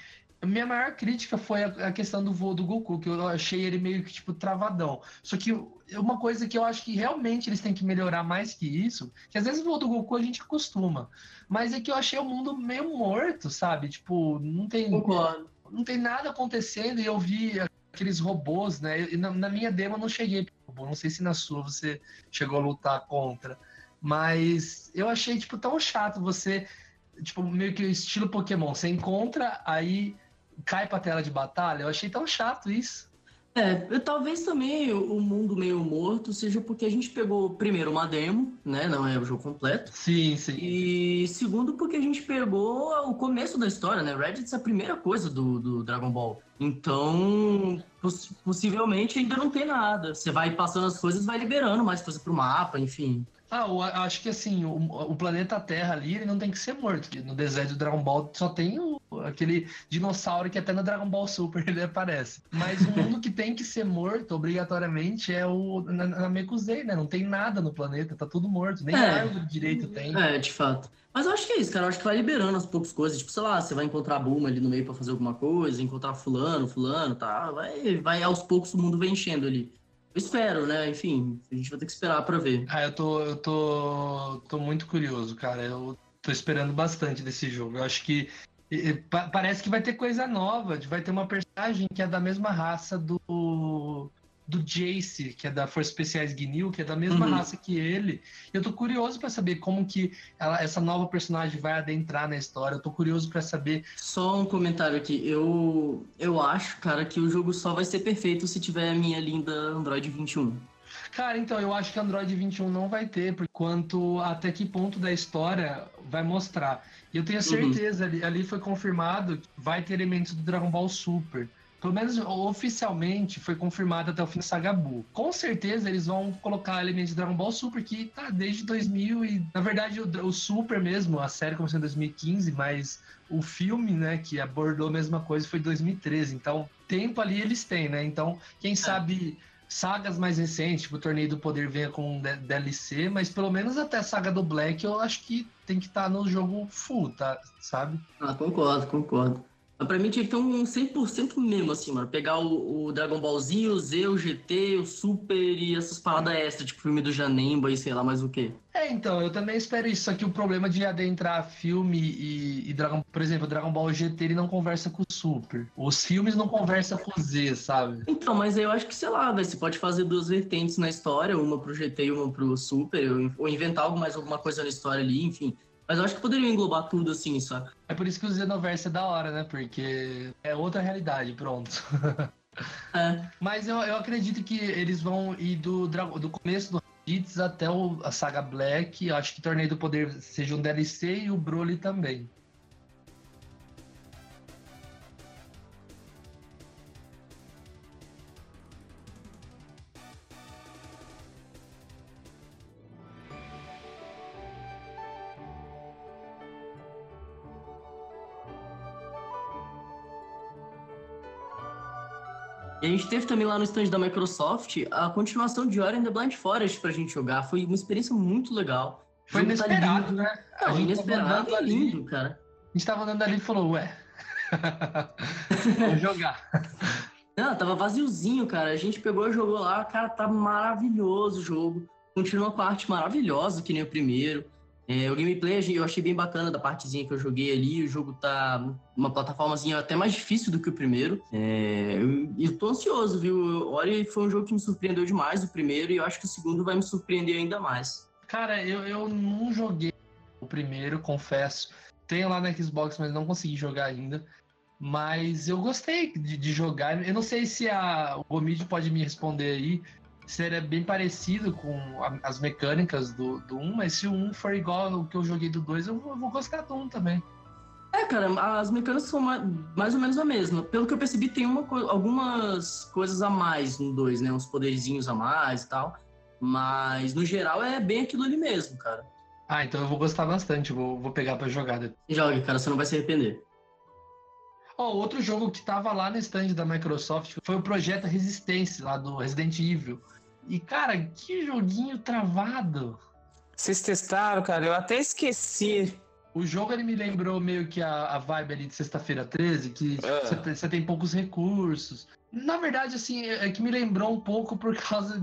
Minha maior crítica foi a, a questão do voo do Goku, que eu achei ele meio que, tipo, travadão. Só que uma coisa que eu acho que realmente eles têm que melhorar mais que isso, que às vezes o voo do Goku a gente acostuma, mas é que eu achei o mundo meio morto, sabe? Tipo, não tem. Concordo. Não tem nada acontecendo e eu vi aqueles robôs, né? Na, na, minha demo eu não cheguei não sei se na sua você chegou a lutar contra, mas eu achei tipo tão chato você tipo meio que estilo Pokémon, você encontra aí cai pra tela de batalha. Eu achei tão chato isso. É, talvez também o mundo meio morto seja porque a gente pegou, primeiro, uma demo, né? Não é o jogo completo. Sim, sim. E segundo, porque a gente pegou o começo da história, né? Reddit é a primeira coisa do, do Dragon Ball. Então, poss possivelmente ainda não tem nada. Você vai passando as coisas, vai liberando mais coisa pro mapa, enfim. Ah, eu acho que assim, o, o, planeta Terra ali, ele não tem que ser morto. No desenho do Dragon Ball só tem o, aquele dinossauro que até no Dragon Ball Super (laughs) ele aparece. Mas o mundo que tem que ser morto, obrigatoriamente, é o na, na Mekuzei, né? Não tem nada no planeta, tá tudo morto. Nem é. árvore direito tem. É, de fato. Mas eu acho que é isso, cara. Eu acho que vai liberando as poucas coisas. Tipo, sei lá, você vai encontrar a Buma ali no meio pra fazer alguma coisa, encontrar fulano, fulano, tá? Vai, vai aos poucos o mundo vem enchendo ali. Espero, né? Enfim, a gente vai ter que esperar para ver. Ah, eu tô, eu tô, tô muito curioso, cara. Eu tô esperando bastante desse jogo. Eu acho que e, parece que vai ter coisa nova. Vai ter uma personagem que é da mesma raça do do Jace, que é da Força Especiais Guinil, que é da mesma uhum. raça que ele. Eu tô curioso para saber como que ela, essa nova personagem vai adentrar na história. Eu tô curioso para saber. Só um comentário aqui. Eu, eu acho, cara, que o jogo só vai ser perfeito se tiver a minha linda Android 21. Cara, então, eu acho que Android 21 não vai ter, por quanto até que ponto da história vai mostrar. E eu tenho uhum. certeza, uhum. ali, ali foi confirmado que vai ter elementos do Dragon Ball Super. Pelo menos oficialmente, foi confirmado até o fim do Saga Buu. Com certeza eles vão colocar elementos de Dragon Ball Super que tá desde 2000 e, na verdade, o, o Super mesmo, a série começou em 2015, mas o filme, né, que abordou a mesma coisa foi 2013. Então, tempo ali eles têm, né? Então, quem sabe sagas mais recentes, tipo o Torneio do Poder venha com DLC, mas pelo menos até a saga do Black eu acho que tem que estar tá no jogo full, tá? Sabe? Ah, concordo, concordo. Mas pra mim tinha que ter um 100% mesmo, assim, mano. Pegar o, o, Dragon Ball Z, o Z, o GT, o Super e essas paradas extras, tipo filme do Janemba e sei lá mais o quê. É, então, eu também espero isso. Só que o problema de adentrar filme e, e Dragon... Por exemplo, o Dragon Ball GT, ele não conversa com o Super. Os filmes não conversam com o Z, sabe? Então, mas eu acho que, sei lá, você pode fazer duas vertentes na história, uma pro GT e uma pro Super, ou inventar algo mais alguma coisa na história ali, enfim. Mas eu acho que poderia englobar tudo assim, sabe? É por isso que o Xenoverse é da hora, né? Porque é outra realidade, pronto. (laughs) é. Mas eu, eu acredito que eles vão ir do, do começo do Hits até o, a saga Black. Eu acho que Torneio do Poder seja um DLC e o Broly também. E a gente teve também lá no stand da Microsoft a continuação de Ori and the Blind Forest pra gente jogar. Foi uma experiência muito legal. Foi tá inesperado, tá né? Não, a gente inesperado e lindo, ali, cara. A gente tava andando ali e falou, ué, vamos jogar. (laughs) Não, tava vaziozinho, cara. A gente pegou e jogou lá, cara, tá maravilhoso o jogo. Continua com a arte maravilhosa, que nem o primeiro. É, o gameplay eu achei bem bacana da partezinha que eu joguei ali. O jogo tá uma plataformazinha até mais difícil do que o primeiro. É, eu, eu tô ansioso, viu? Ori foi um jogo que me surpreendeu demais, o primeiro, e eu acho que o segundo vai me surpreender ainda mais. Cara, eu, eu não joguei o primeiro, confesso. Tenho lá na Xbox, mas não consegui jogar ainda. Mas eu gostei de, de jogar. Eu não sei se a, o Gomid pode me responder aí seria bem parecido com a, as mecânicas do, do 1, mas se o 1 for igual ao que eu joguei do 2, eu, eu vou gostar do 1 também. É, cara, as mecânicas são mais, ou menos a mesma. Pelo que eu percebi, tem uma, algumas coisas a mais no 2, né? Uns poderzinhos a mais e tal. Mas, no geral, é bem aquilo ali mesmo, cara. Ah, então eu vou gostar bastante. Vou, vou pegar pra jogar. Jogue, cara, você não vai se arrepender. Ó, oh, outro jogo que tava lá no stand da Microsoft foi o Projeto Resistência, lá do Resident Evil. E, cara, que joguinho travado. Vocês testaram, cara? Eu até esqueci. O jogo ele me lembrou meio que a, a vibe ali de sexta-feira 13, que é. você tem poucos recursos. Na verdade, assim, é, é que me lembrou um pouco por causa,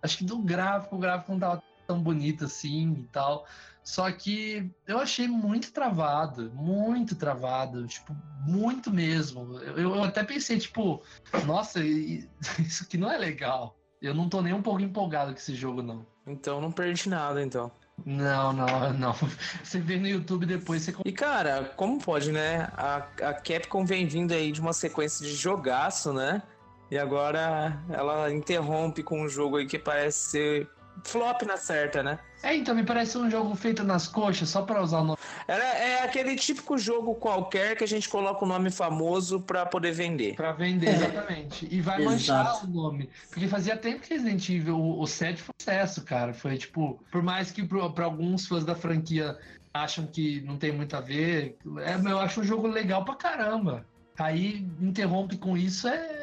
acho que do gráfico. O gráfico não tava tão bonito assim e tal. Só que eu achei muito travado, muito travado, tipo, muito mesmo. Eu, eu até pensei, tipo, nossa, (laughs) isso aqui não é legal. Eu não tô nem um pouco empolgado com esse jogo, não. Então não perdi nada, então. Não, não, (laughs) não. Você vê no YouTube depois você. E cara, como pode, né? A, a Capcom vem vindo aí de uma sequência de jogaço, né? E agora ela interrompe com um jogo aí que parece ser flop na certa, né? É, então me parece um jogo feito nas coxas, só para usar o nome. Era, é aquele típico jogo qualquer que a gente coloca o nome famoso para poder vender. Para vender, é. exatamente. E vai manchar o nome. Porque fazia tempo que Resident Evil, o, o 7 foi sucesso, cara. Foi tipo, por mais que para alguns fãs da franquia acham que não tem muito a ver, é, eu acho um jogo legal pra caramba. Aí interrompe com isso, é.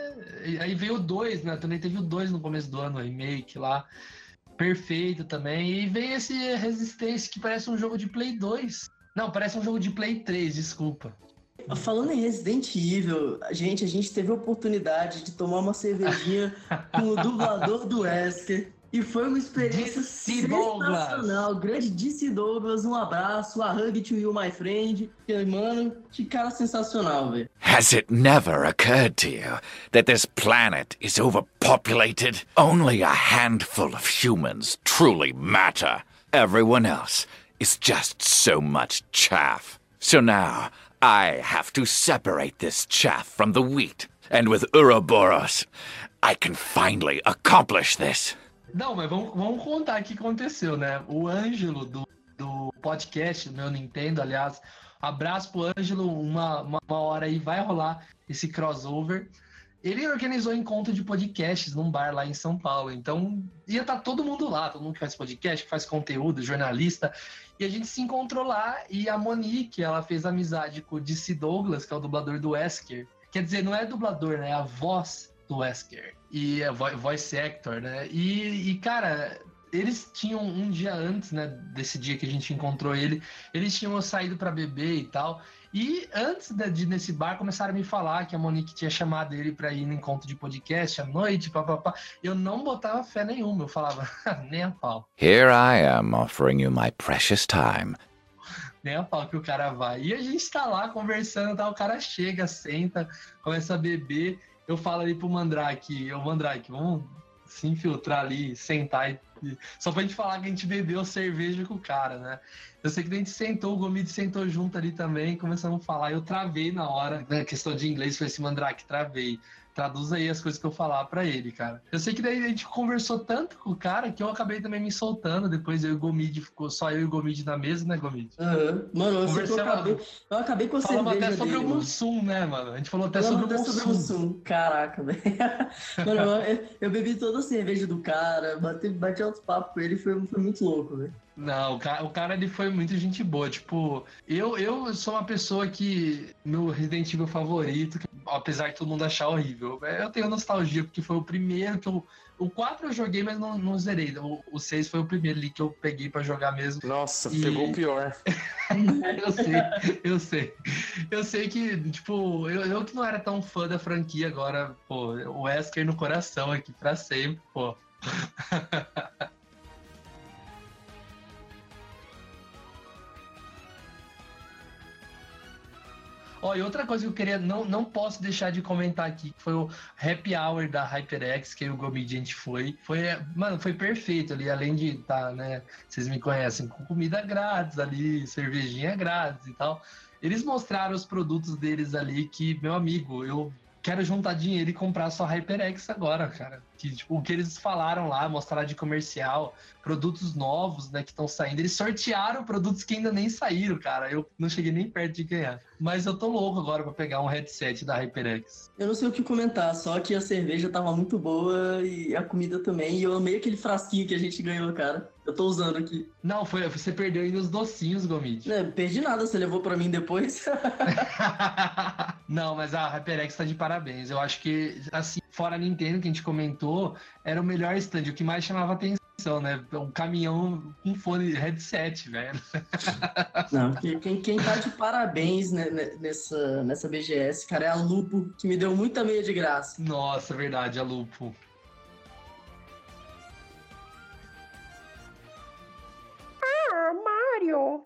Aí veio o 2, né? Também teve o 2 no começo do ano, remake lá perfeito também. E vem esse Resistência que parece um jogo de Play 2. Não, parece um jogo de Play 3, desculpa. Falando em Resident Evil, gente, a gente teve a oportunidade de tomar uma cervejinha (laughs) com o dublador do Wesker. E foi uma experiência DC sensacional. Douglas. Grande DC Douglas, um abraço, a hug to you, my friend. E, mano, que cara sensacional, velho. Has it never occurred to you that this planet is overpopulated? Only a handful of humans truly matter. Everyone else is just so much chaff. So now, I have to separate this chaff from the wheat. And with Uroboros, I can finally accomplish this. Não, mas vamos, vamos contar o que aconteceu, né? O Ângelo do, do podcast, do meu Nintendo, aliás, abraço pro Ângelo, uma, uma, uma hora aí vai rolar esse crossover. ele organizou encontro de podcasts num bar lá em São Paulo. Então, ia estar tá todo mundo lá, todo mundo que faz podcast, que faz conteúdo, jornalista. E a gente se encontrou lá e a Monique, ela fez amizade com o DC Douglas, que é o dublador do Wesker. Quer dizer, não é dublador, né? É a voz do Wesker. E é voice actor, né? E, e, cara, eles tinham um dia antes, né, desse dia que a gente encontrou ele, eles tinham saído para beber e tal. E antes de, de nesse bar começaram a me falar que a Monique tinha chamado ele para ir no encontro de podcast à noite, papapá. Eu não botava fé nenhuma, eu falava, (laughs) nem a pau. Here I am offering you my precious time. (laughs) Nem a pau que o cara vai. E a gente tá lá conversando, tá? o cara chega, senta, começa a beber. Eu falo ali pro Mandrake, ô Mandrake, vamos se infiltrar ali, sentar e só pra gente falar que a gente bebeu cerveja com o cara, né? Eu sei que a gente sentou, o Gomide sentou junto ali também, começamos a falar. Eu travei na hora, né? Questão de inglês, foi esse Mandrake, travei traduz aí as coisas que eu falar para ele, cara. Eu sei que daí a gente conversou tanto com o cara que eu acabei também me soltando. Depois eu e o Gomid, ficou só eu e o Gomid na mesa, né, Gomid? Uhum. Mano, eu, eu, acabei, eu acabei com a Falamos até sobre dele, o Mussum, né, mano? A gente falou até sobre, até sobre o Mussum. Caraca, (laughs) velho. mano, eu, eu, bebi toda a cerveja do cara, bati, bati altos papos com ele, foi, foi muito louco, velho. Não, o cara, o cara ele foi muito gente boa. Tipo, eu, eu sou uma pessoa que. Meu Resident Evil favorito, apesar de todo mundo achar horrível. Eu tenho nostalgia, porque foi o primeiro que eu. O 4 eu joguei, mas não, não zerei. O, o 6 foi o primeiro ali que eu peguei para jogar mesmo. Nossa, e... pegou o pior. (laughs) eu sei, eu sei. Eu sei que, tipo, eu, eu que não era tão fã da franquia agora, pô, o Wesker no coração aqui pra sempre, pô. (laughs) Ó, e outra coisa que eu queria, não, não posso deixar de comentar aqui, foi o happy hour da HyperX, que o Gomediante foi. Foi, mano, foi perfeito ali, além de estar, tá, né, vocês me conhecem, com comida grátis ali, cervejinha grátis e tal. Eles mostraram os produtos deles ali que, meu amigo, eu quero juntar dinheiro e comprar só HyperX agora, cara. Que, tipo, o que eles falaram lá, mostrar de comercial, produtos novos, né, que estão saindo. Eles sortearam produtos que ainda nem saíram, cara. Eu não cheguei nem perto de ganhar. Mas eu tô louco agora pra pegar um headset da HyperX. Eu não sei o que comentar, só que a cerveja tava muito boa e a comida também. E eu amei aquele frasquinho que a gente ganhou, cara. Eu tô usando aqui. Não, foi, você perdeu ainda os docinhos, Gomit. É, perdi nada, você levou pra mim depois. (laughs) não, mas a HyperX tá de parabéns. Eu acho que, assim, fora a Nintendo que a gente comentou, era o melhor stand. O que mais chamava atenção, né? Um caminhão com fone headset, velho. Não, quem, quem tá de parabéns né, nessa, nessa BGS, cara, é a Lupo, que me deu muita meia de graça. Nossa, verdade, a Lupo. Ah, Mario!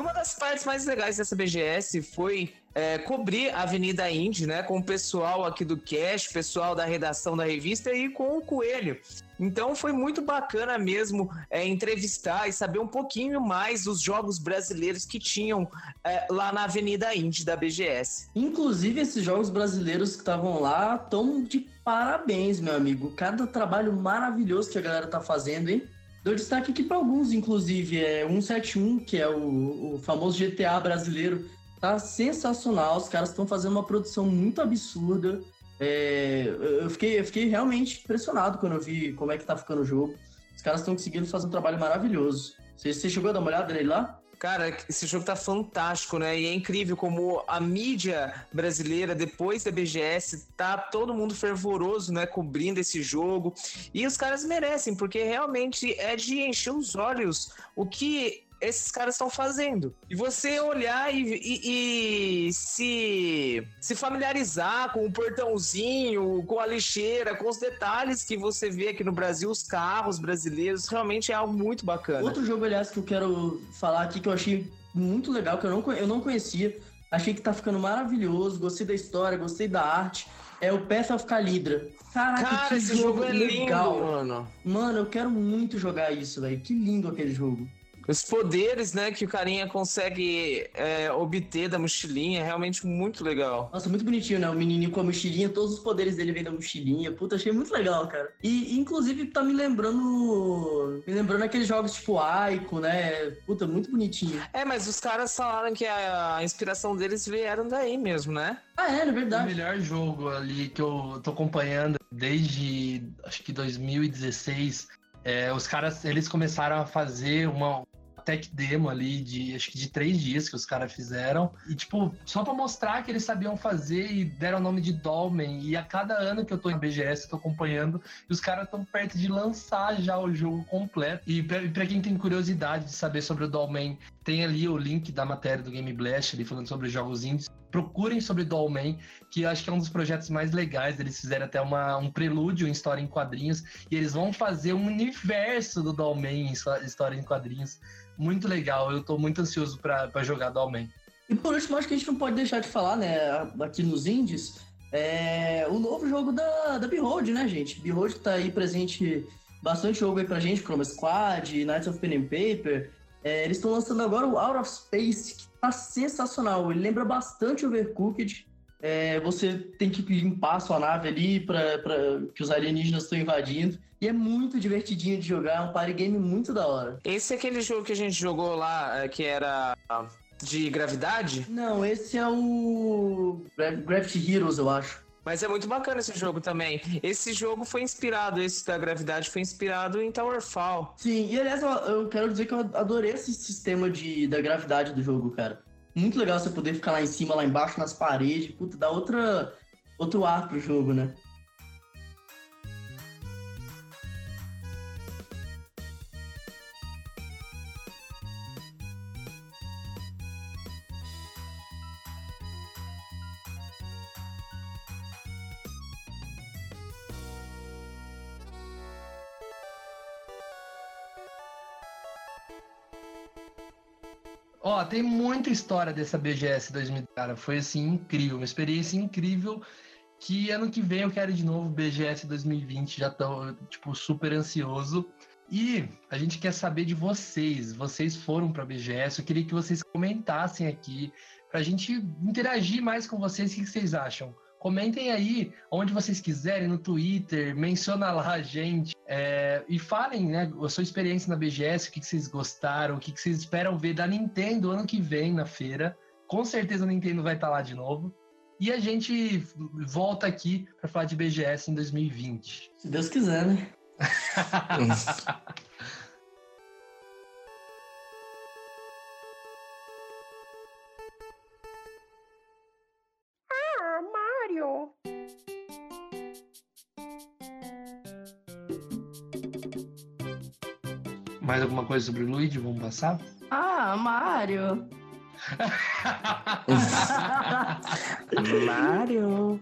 uma das partes mais legais dessa BGS foi é, cobrir a Avenida Indy, né? Com o pessoal aqui do Cash, pessoal da redação da revista e com o Coelho. Então foi muito bacana mesmo é, entrevistar e saber um pouquinho mais dos jogos brasileiros que tinham é, lá na Avenida Indy da BGS. Inclusive, esses jogos brasileiros que estavam lá estão de parabéns, meu amigo. Cada trabalho maravilhoso que a galera tá fazendo, hein? Dou destaque aqui para alguns, inclusive, é 171, que é o, o famoso GTA brasileiro, tá sensacional. Os caras estão fazendo uma produção muito absurda. É, eu, fiquei, eu fiquei realmente impressionado quando eu vi como é que tá ficando o jogo. Os caras estão conseguindo fazer um trabalho maravilhoso. Você, você chegou a dar uma olhada nele lá? Cara, esse jogo tá fantástico, né? E é incrível como a mídia brasileira, depois da BGS, tá todo mundo fervoroso, né? Cobrindo esse jogo. E os caras merecem, porque realmente é de encher os olhos o que esses caras estão fazendo. E você olhar e, e, e, se, se familiarizar com o portãozinho, com a lixeira, com os detalhes que você vê aqui no Brasil, os carros brasileiros, realmente é algo muito bacana. Outro jogo, aliás, que eu quero falar aqui que eu achei muito legal, que eu não, eu não conhecia, achei que tá ficando maravilhoso, gostei da história, gostei da arte. É o Path of Calidra. Caraca, Cara, que esse jogo, jogo é legal. lindo, mano. Mano, eu quero muito jogar isso, velho. Que lindo aquele jogo. Os poderes, né, que o carinha consegue é, obter da mochilinha é realmente muito legal. Nossa, muito bonitinho, né? O menininho com a mochilinha, todos os poderes dele vêm da mochilinha. Puta, achei muito legal, cara. E, inclusive, tá me lembrando. Me lembrando aqueles jogos tipo Aiko, né? Puta, muito bonitinho. É, mas os caras falaram que a, inspiração deles vieram daí mesmo, né? Ah, é, é verdade. O melhor jogo ali que eu tô acompanhando desde acho que 2016 é, os caras, eles começaram a fazer uma tech demo ali de, acho que de três dias que os caras fizeram. E, tipo, só pra mostrar que eles sabiam fazer e deram o nome de Dolmen. E a cada ano que eu tô em BGS, eu tô acompanhando, e os caras estão perto de lançar já o jogo completo. E pra, quem tem curiosidade de saber sobre o Dolmen, tem ali o link da matéria do Game Blast, ali falando sobre jogos indies procurem sobre Dollman, que eu acho que é um dos projetos mais legais. Eles fizeram até uma, um prelúdio em história em quadrinhos, e eles vão fazer um universo do Dollman em história em quadrinhos. Muito legal, eu tô muito ansioso para jogar Dollman. E por último, acho que a gente não pode deixar de falar, né, aqui nos indies, é o novo jogo da, da Behold, né, gente? Behold tá aí presente bastante jogo aí pra gente, Chroma Squad, Knights of Pen and Paper. É, eles estão lançando agora o Out of Space, que tá sensacional. Ele lembra bastante Overcooked. É, você tem que limpar a sua nave ali para que os alienígenas estão invadindo. E é muito divertidinho de jogar, é um party game muito da hora. Esse é aquele jogo que a gente jogou lá, é, que era de gravidade? Não, esse é o Gravity Heroes, eu acho. Mas é muito bacana esse jogo também. Esse jogo foi inspirado, esse da gravidade foi inspirado em Towerfall. Sim, e aliás, eu quero dizer que eu adorei esse sistema de, da gravidade do jogo, cara. Muito legal você poder ficar lá em cima, lá embaixo, nas paredes. Puta, dá outra, outro ar pro jogo, né? Ó, tem muita história dessa BGS 2000, cara. Foi assim incrível, uma experiência incrível. Que ano que vem eu quero de novo BGS 2020, já tô tipo super ansioso. E a gente quer saber de vocês. Vocês foram para BGS, eu queria que vocês comentassem aqui para a gente interagir mais com vocês. O que vocês acham? Comentem aí onde vocês quiserem, no Twitter, menciona lá a gente. É, e falem, né, a sua experiência na BGS, o que, que vocês gostaram, o que, que vocês esperam ver da Nintendo ano que vem na feira. Com certeza a Nintendo vai estar lá de novo. E a gente volta aqui para falar de BGS em 2020. Se Deus quiser, né? (laughs) coisa sobre o Luigi? Vamos passar? Ah, Mario. (laughs) (laughs) Mario.